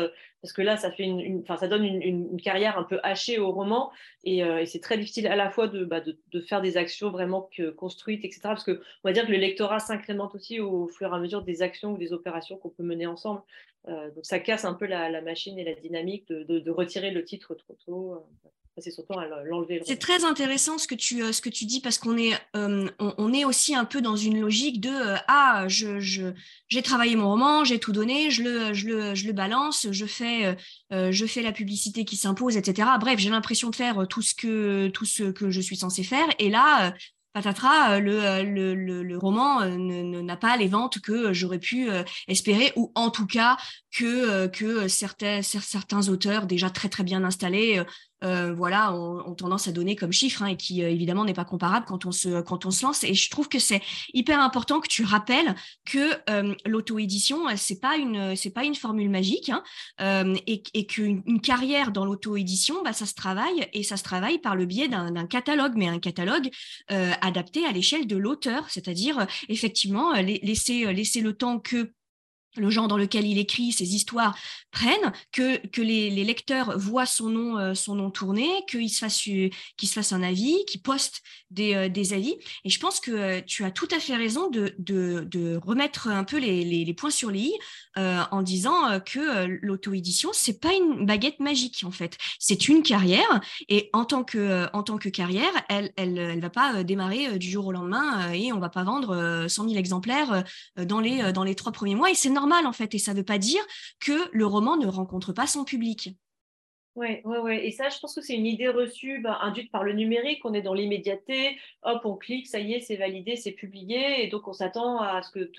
Euh, parce que là, ça, fait une, ça donne une, une, carrière un peu hachée au roman, et, et c'est très difficile à la fois de, bah, de, de, faire des actions vraiment que, construites, etc. Parce qu'on va dire que le lectorat s'incrémente aussi au fur et à mesure des actions ou des opérations qu'on peut mener ensemble. Euh, donc ça casse un peu la, machine et la dynamique de, retirer le titre trop tôt. Euh, l'enlever. C'est très intéressant ce que tu, euh, ce que tu dis parce qu'on est, on, est aussi un peu dans une logique de ah je, j'ai travaillé mon roman, j'ai tout donné, je le, je le, je le balance, je fais, je fais la publicité qui s'impose, etc. Bref, j'ai l'impression de faire tout ce que tout ce que je suis censé faire et là patatras, le, le, le, le roman n'a pas les ventes que j'aurais pu espérer, ou en tout cas que, que certains, certains auteurs déjà très très bien installés euh, voilà, ont, tendance à donner comme chiffre hein, et qui euh, évidemment n'est pas comparable quand on se quand on se lance. Et je trouve que c'est hyper important que tu rappelles que euh, l'auto-édition c'est pas une pas une formule magique hein, et, et qu'une carrière dans l'auto-édition, bah, ça se travaille et ça se travaille par le biais d'un catalogue, mais un catalogue adapté à l'échelle de l'auteur, c'est-à-dire effectivement laisser laisser le temps que le genre dans lequel il écrit, ses histoires prennent, que, que les, lecteurs voient son nom, euh, son nom tourner, qu'il se, fasse, qu'il se fasse un avis, qu'il poste des, euh, des, avis. Et je pense que euh, tu as tout à fait raison de, de, de remettre un peu les, les, points sur les i en disant que l'auto-édition, c'est pas une baguette magique en fait. C'est une carrière et en tant que, en tant que carrière, elle elle, elle va pas démarrer du jour au lendemain et on va pas vendre 100 000 exemplaires dans les, dans les trois premiers mois. Et c'est normal en fait. Et ça ne veut pas dire que le roman ne rencontre pas son public. Oui, ouais, ouais. Et ça, je pense que c'est une idée reçue bah, induite par le numérique. On est dans l'immédiateté. Hop, on clique, ça y est, c'est validé, c'est publié. Et donc, on s'attend à ce que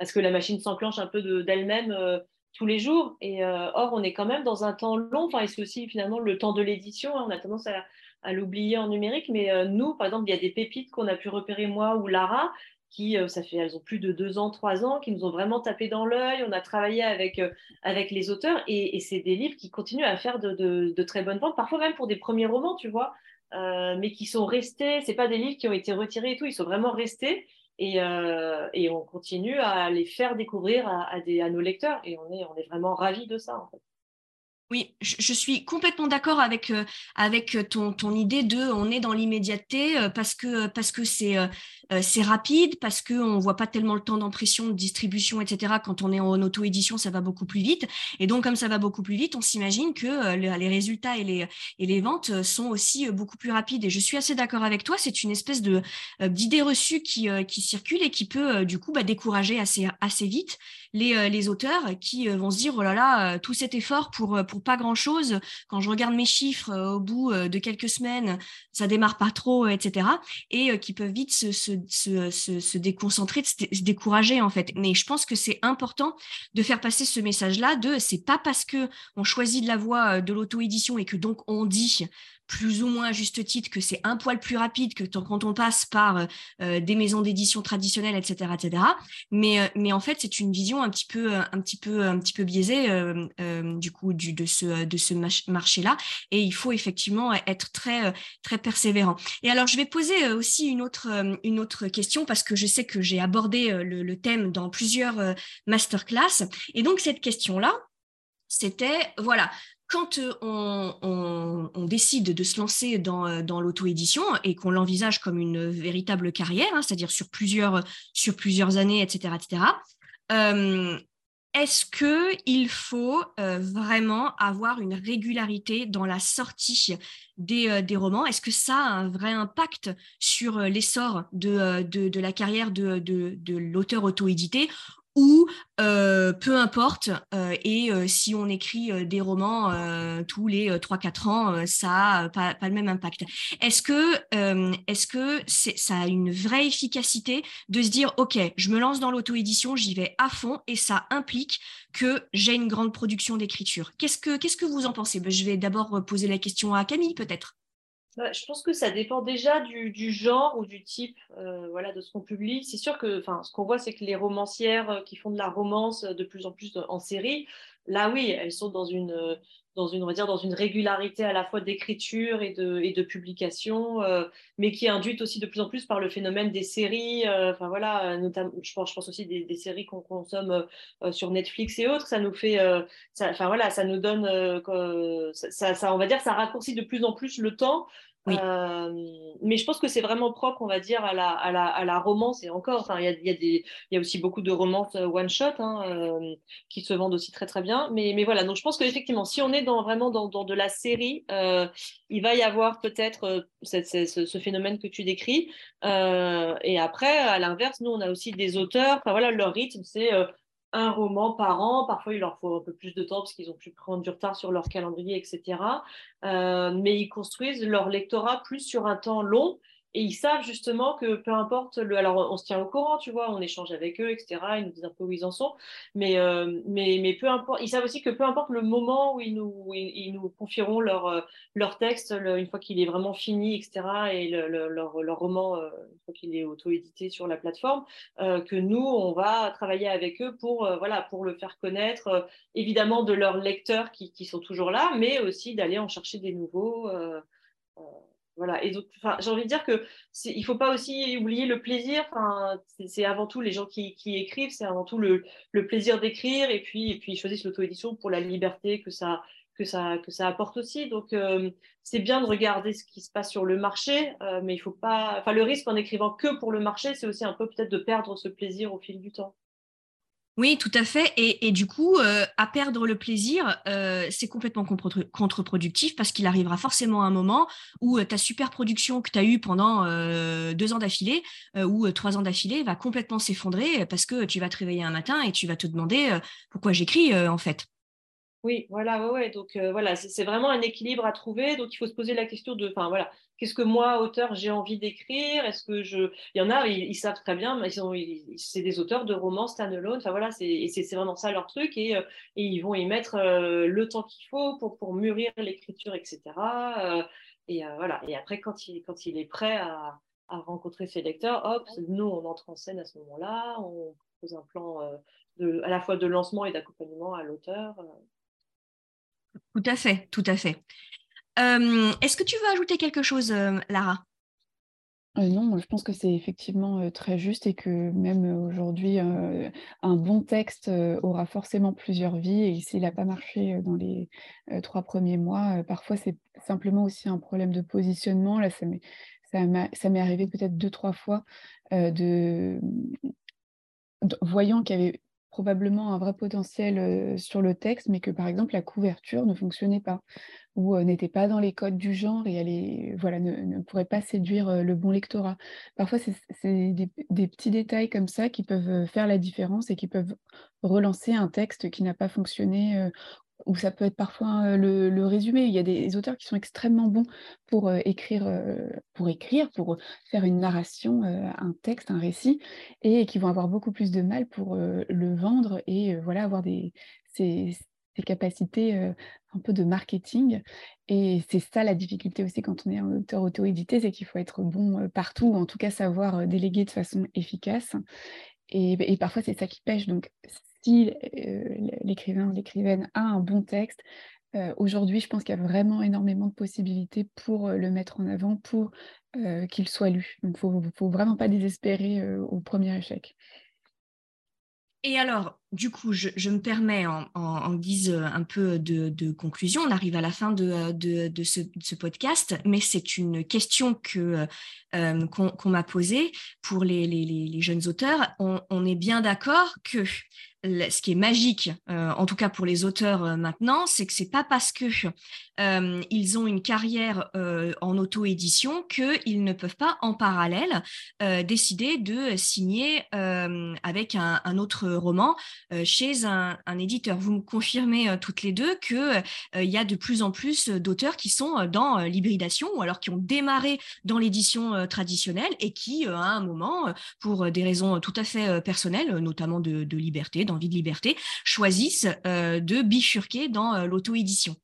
à ce que la machine s'enclenche un peu d'elle-même euh, tous les jours. Et euh, or, on est quand même dans un temps long. Enfin, et c'est aussi finalement le temps de l'édition. Hein. On a tendance à, l'oublier en numérique. Mais euh, nous, par exemple, il y a des pépites qu'on a pu repérer moi ou Lara qui, euh, ça fait, elles ont plus de deux ans, trois ans, qui nous ont vraiment tapé dans l'œil. On a travaillé avec, euh, avec les auteurs et, c'est des livres qui continuent à faire de, de, très bonnes ventes, parfois même pour des premiers romans, tu vois, euh, mais qui sont restés. C'est pas des livres qui ont été retirés et tout, ils sont vraiment restés. Et, et on continue à les faire découvrir à, des, à nos lecteurs et on est, on est vraiment ravis de ça. Oui, je, suis complètement d'accord avec, avec ton, ton, idée de on est dans l'immédiateté parce que parce que c'est euh, c'est rapide, parce qu'on ne voit pas tellement le temps d'impression, de distribution, etc. Quand on est en auto-édition, ça va beaucoup plus vite. Et donc, comme ça va beaucoup plus vite, on s'imagine que les résultats et les, et les ventes sont aussi beaucoup plus rapides. Et je suis assez d'accord avec toi, c'est une espèce de d'idée reçue qui, qui circule et qui peut du coup bah, décourager assez, assez vite les, les auteurs qui vont se dire, oh là là, tout cet effort pour, pour pas grand-chose. Quand je regarde mes chiffres euh, au bout euh, de quelques semaines, ça démarre pas trop, etc. Et euh, qui peuvent vite se, se, se, déconcentrer, se, décourager en fait. Mais je pense que c'est important de faire passer ce message-là de c'est pas parce que on choisit de la voie de l'auto-édition et que donc on dit plus ou moins à juste titre que c'est un poil plus rapide que quand on passe par euh, euh, des maisons d'édition traditionnelles, etc., etc. Mais, euh, mais en fait, c'est une vision un petit peu, un petit peu, un petit peu biaisée du coup de ce, de ce marché-là. Et il faut effectivement être très, très persévérant. Et alors, je vais poser aussi une autre, une autre question parce que je sais que j'ai abordé le, le, thème dans plusieurs masterclass. Et donc, cette question-là, c'était, voilà, quand euh, on, décide de se lancer dans, euh, l'auto-édition et qu'on l'envisage comme une véritable carrière, hein, c'est-à-dire sur plusieurs, sur plusieurs années, etc., etc., est-ce qu'il faut vraiment avoir une régularité dans la sortie des, romans? Est-ce que ça a un vrai impact sur l'essor de, la carrière de l'auteur auto-édité ou euh, peu importe, euh, et euh, si on écrit des romans tous les 3-4 ans, ça n'a pas, le même impact. Est-ce que, est-ce ça a une vraie efficacité de se dire, OK, je me lance dans l'auto-édition, j'y vais à fond, et ça implique que j'ai une grande production d'écriture? Qu'est-ce que, qu'est-ce que vous en pensez? Ben, Je vais d'abord poser la question à Camille, peut-être. Bah, je pense que ça dépend déjà du, genre ou du type euh, voilà, de ce qu'on publie. C'est sûr que ce qu'on voit, c'est que les romancières euh, qui font de la romance de plus en plus en série, là oui, elles sont dans une, dans une, on va dire, dans une régularité à la fois d'écriture et de, et de publication, euh, mais qui est induite aussi de plus en plus par le phénomène des séries. voilà, notamment, je pense, je pense aussi des, des séries qu'on consomme sur Netflix et autres. Ça nous fait, enfin voilà, ça nous donne, ça, ça, on va dire, ça raccourcit de plus en plus le temps mais je pense que c'est vraiment propre, on va dire, à la, à la, à la romance. Et encore, il y a, y, y a aussi beaucoup de romances one-shot hein, qui se vendent aussi très très bien. Mais, mais voilà, donc je pense qu'effectivement, si on est dans, vraiment dans, dans de la série, il va y avoir peut-être ce, ce, phénomène que tu décris. et après, à l'inverse, nous, on a aussi des auteurs, enfin voilà, leur rythme, c'est un roman par an. Parfois, il leur faut un peu plus de temps parce qu'ils ont pu prendre du retard sur leur calendrier, etc. Euh, mais ils construisent leur lectorat plus sur un temps long et ils savent justement que peu importe le. Alors, on se tient au courant, tu vois, on échange avec eux, etc. Ils nous disent un peu où ils en sont. Mais, euh, mais, mais peu importe. Ils savent aussi que peu importe le moment où ils nous, ils, nous confieront leur, euh, leur texte, une fois qu'il est vraiment fini, etc. Et leur, leur, roman, euh, une fois qu'il est auto-édité sur la plateforme, que nous, on va travailler avec eux pour, voilà, pour le faire connaître, évidemment, de leurs lecteurs qui, qui, sont toujours là, mais aussi d'aller en chercher des nouveaux. Voilà. Et donc, j'ai envie de dire que il faut pas aussi oublier le plaisir. C'est avant tout les gens qui, écrivent, c'est avant tout le, plaisir d'écrire, et puis, et puis ils choisissent l'auto-édition pour la liberté que ça, que ça, que ça apporte aussi. Donc, euh, c'est bien de regarder ce qui se passe sur le marché, euh, mais il faut pas. Enfin, le risque en écrivant que pour le marché, c'est aussi un peu peut-être de perdre ce plaisir au fil du temps. Oui, tout à fait. Et, du coup, euh, à perdre le plaisir, euh, c'est complètement contre-productif parce qu'il arrivera forcément un moment où euh, ta super production que tu as eue pendant deux ans d'affilée ou trois ans d'affilée va complètement s'effondrer parce que tu vas te réveiller un matin et tu vas te demander pourquoi j'écris en fait. Oui, voilà, ouais. Donc voilà, c'est vraiment un équilibre à trouver. Donc il faut se poser la question de, enfin voilà, qu'est-ce que moi, auteur, j'ai envie d'écrire? Est-ce que je, il y en a, ils, savent très bien, mais c'est des auteurs de romans standalone. Enfin voilà, c'est vraiment ça leur truc et, et, ils vont y mettre le temps qu'il faut pour pour mûrir l'écriture, etc. et voilà. Et après, quand il quand il est prêt à, à rencontrer ses lecteurs, hop, nous on entre en scène à ce moment-là, on pose un plan à la fois de lancement et d'accompagnement à l'auteur. Tout à fait, tout à fait. Euh, est-ce que tu veux ajouter quelque chose, euh, Lara? Euh, non, je pense que c'est effectivement très juste et que même aujourd'hui, un bon texte aura forcément plusieurs vies et s'il n'a pas marché dans les trois premiers mois, parfois c'est simplement aussi un problème de positionnement. Là, ça m'est arrivé peut-être deux, trois fois de, voyant qu'il y avait probablement un vrai potentiel sur le texte, mais que par exemple la couverture ne fonctionnait pas ou n'était pas dans les codes du genre et voilà, ne, pourrait pas séduire le bon lectorat. Parfois, c'est des, des, petits détails comme ça qui peuvent faire la différence et qui peuvent relancer un texte qui n'a pas fonctionné ou ça peut être parfois le, résumé. Il y a des auteurs qui sont extrêmement bons pour écrire, pour écrire, pour faire une narration, un texte, un récit, et qui vont avoir beaucoup plus de mal pour le vendre et voilà avoir des, ces, capacités un peu de marketing. Et c'est ça la difficulté aussi quand on est un auteur auto-édité, c'est qu'il faut être bon partout, ou en tout cas savoir déléguer de façon efficace. Et, et parfois, c'est ça qui pêche. Donc, si l'écrivain ou l'écrivaine a un bon texte, aujourd'hui, je pense qu'il y a vraiment énormément de possibilités pour le mettre en avant, pour qu'il soit lu. Donc, il ne faut, vraiment pas désespérer au premier échec. Et alors, du coup, je, me permets en, guise un peu de, conclusion, on arrive à la fin de, ce, podcast, mais c'est une question que qu'on m'a posée pour les, jeunes auteurs. On, est bien d'accord que ce qui est magique, euh, en tout cas pour les auteurs euh, maintenant, c'est que c'est pas parce que euh, ils ont une carrière en auto-édition qu'ils ne peuvent pas en parallèle décider de signer avec un, autre roman chez un, éditeur. Vous me confirmez toutes les deux qu'il il y a de plus en plus d'auteurs qui sont dans l'hybridation ou alors qui ont démarré dans l'édition traditionnelle et qui, à un moment, pour des raisons tout à fait personnelles, notamment de, de liberté, envie de liberté, choisissent euh, de bifurquer dans euh, l'auto-édition.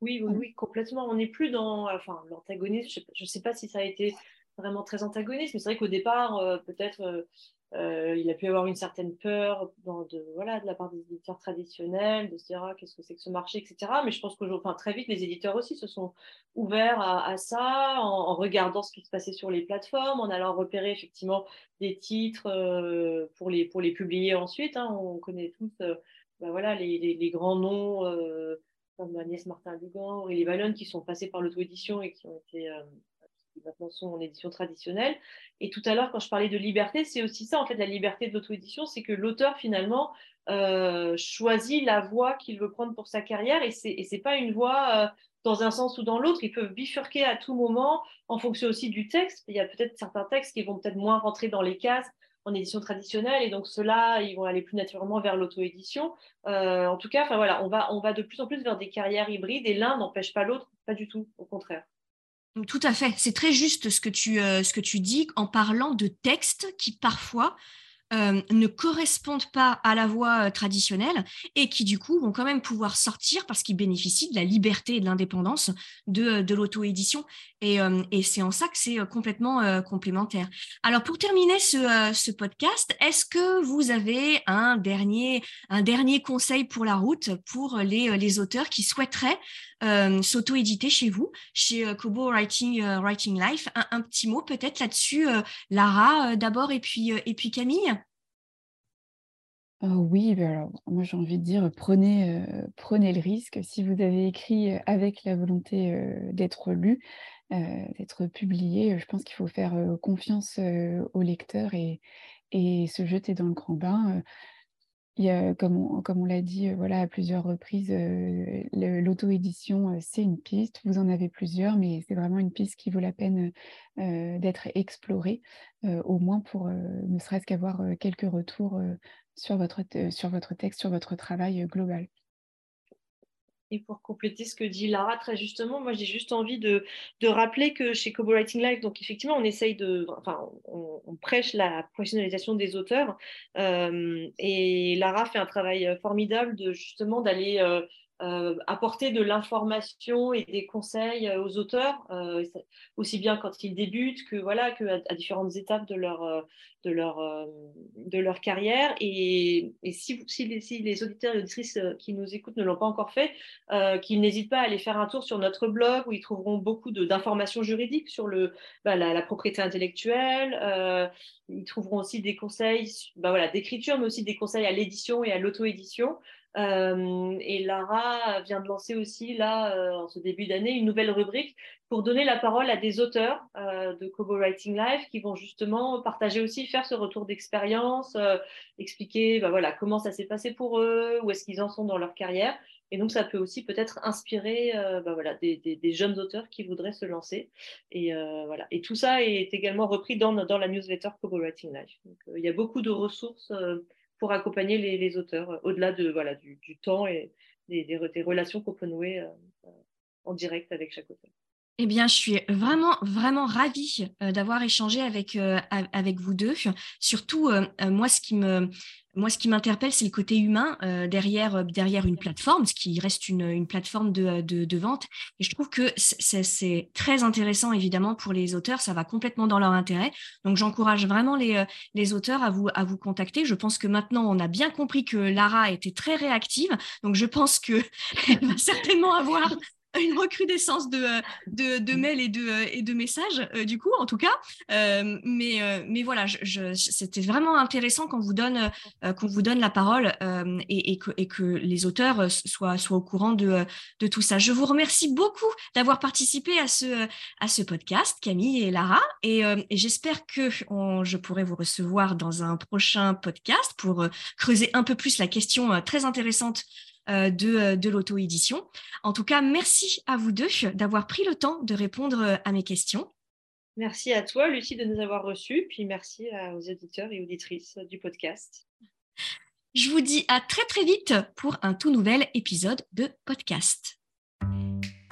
Oui, oui, oui, complètement. On n'est plus dans enfin, l'antagonisme. Je ne sais, pas si ça a été vraiment très antagoniste, mais c'est vrai qu'au départ, euh, peut-être euh, il a pu avoir une certaine peur de, voilà, de la part des éditeurs traditionnels, de se dire ah, qu'est-ce que c'est que ce marché, etc. Mais je pense que enfin, très vite, les éditeurs aussi se sont ouverts à, ça en, regardant ce qui se passait sur les plateformes, en allant repérer effectivement des titres euh, pour, les, pour les publier ensuite. Hein. On connaît tous euh, ben voilà, les, les, grands noms comme Agnès Martin-Dugan, Aurélie Vallon, qui sont passés par l'auto-édition et qui ont été maintenant sont en édition traditionnelle. Et tout à l'heure, quand je parlais de liberté, c'est aussi ça, en fait, la liberté de l'auto-édition, c'est que l'auteur, finalement, euh, choisit la voie qu'il veut prendre pour sa carrière et ce n'est pas une voie euh, dans un sens ou dans l'autre. Ils peuvent bifurquer à tout moment en fonction aussi du texte. Il y a peut-être certains textes qui vont peut-être moins rentrer dans les cases en édition traditionnelle et donc ceux-là, ils vont aller plus naturellement vers l'auto-édition. Euh, en tout cas, voilà, on va, on va de plus en plus vers des carrières hybrides et l'un n'empêche pas l'autre, pas du tout, au contraire. Tout à fait. C'est très juste ce que tu, euh, ce que tu dis en parlant de textes qui parfois euh, ne correspondent pas à la voie euh, traditionnelle et qui du coup vont quand même pouvoir sortir parce qu'ils bénéficient de la liberté et de l'indépendance de, de l'auto-édition. Et, c'est en ça que c'est complètement complémentaire. Alors pour terminer ce, ce podcast, est-ce que vous avez un dernier, un dernier conseil pour la route pour les, les auteurs qui souhaiteraient euh, s'auto-éditer chez vous, chez euh, Kobo Writing, euh, Writing Life. Un, petit mot peut-être là-dessus, Lara d'abord et puis, et puis Camille? Oui, ben alors, moi j'ai envie de dire prenez, prenez le risque. Si vous avez écrit avec la volonté d'être lu, d'être publié, je pense qu'il faut faire confiance au lecteur et, et se jeter dans le grand bain comme on, comme on l'a dit voilà, à plusieurs reprises, l'auto-édition, c'est une piste. Vous en avez plusieurs, mais c'est vraiment une piste qui vaut la peine d'être explorée, au moins pour ne serait-ce qu'avoir quelques retours sur, votre, sur votre texte, sur votre travail global. Et pour compléter ce que dit Lara très justement, moi j'ai juste envie de, de, rappeler que chez Kobo Writing Live, donc effectivement on essaye de, enfin on, prêche la professionnalisation des auteurs. Euh, et Lara fait un travail formidable de justement d'aller euh, euh, apporter de l'information et des conseils euh, aux auteurs, euh, aussi bien quand ils débutent que voilà que différentes étapes de leur de leur de leur carrière. Et, et si, si, les, auditeurs et auditrices qui nous écoutent ne l'ont pas encore fait, qu'ils n'hésitent pas à aller faire un tour sur notre blog où ils trouveront beaucoup d'informations juridiques sur le bah, la, propriété intellectuelle. ils trouveront aussi des conseils bah, voilà d'écriture, mais aussi des conseils à l'édition et à l'auto-édition. Euh, et Lara vient de lancer aussi, là, euh, en ce début d'année, une nouvelle rubrique pour donner la parole à des auteurs euh, de Kobo Writing Live qui vont justement partager aussi, faire ce retour d'expérience, expliquer bah, voilà, comment ça s'est passé pour eux, où est-ce qu'ils en sont dans leur carrière. Et donc, ça peut aussi peut-être inspirer bah, voilà, des, des, jeunes auteurs qui voudraient se lancer. Et, voilà. et tout ça est également repris dans, dans la newsletter Kobo Writing Live. Donc, il y a beaucoup de ressources pour accompagner les, auteurs, euh, au-delà de, voilà, du, temps et des, des, relations qu'on peut nouer euh, en direct avec chaque auteur. Eh bien, je suis vraiment, vraiment ravie euh, d'avoir échangé avec, avec vous deux. Surtout, moi, ce qui me, moi, ce qui m'interpelle, c'est le côté humain euh, derrière, euh, derrière une plateforme, ce qui reste une, une plateforme de, de, vente. Et je trouve que c'est très intéressant, évidemment, pour les auteurs. Ça va complètement dans leur intérêt. Donc, j'encourage vraiment les, euh, les auteurs à vous, à vous contacter. Je pense que maintenant, on a bien compris que Lara était très réactive. Donc, je pense qu'elle *laughs* va certainement avoir *laughs* une recrudescence de, de, de, mails et de, et de messages, du coup, en tout cas. mais, mais voilà, je, c'était vraiment intéressant qu'on vous donne, qu'on vous donne la parole et, et, que, et, que, les auteurs soient, soient au courant de, de tout ça. Je vous remercie beaucoup d'avoir participé à ce, à ce podcast, Camille et Lara, et, et j'espère que on, je pourrai vous recevoir dans un prochain podcast pour creuser un peu plus la question très intéressante euh, de, euh, de l'auto-édition. En tout cas, merci à vous deux d'avoir pris le temps de répondre euh, à mes questions. Merci à toi, Lucie, de nous avoir reçus, puis merci aux éditeurs et auditrices du podcast. Je vous dis à très très vite pour un tout nouvel épisode de podcast.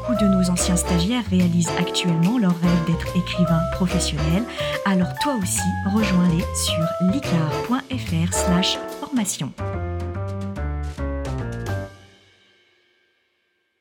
Beaucoup de nos anciens stagiaires réalisent actuellement leur rêve d'être écrivain professionnel, alors toi aussi rejoins-les sur licar.fr slash formation.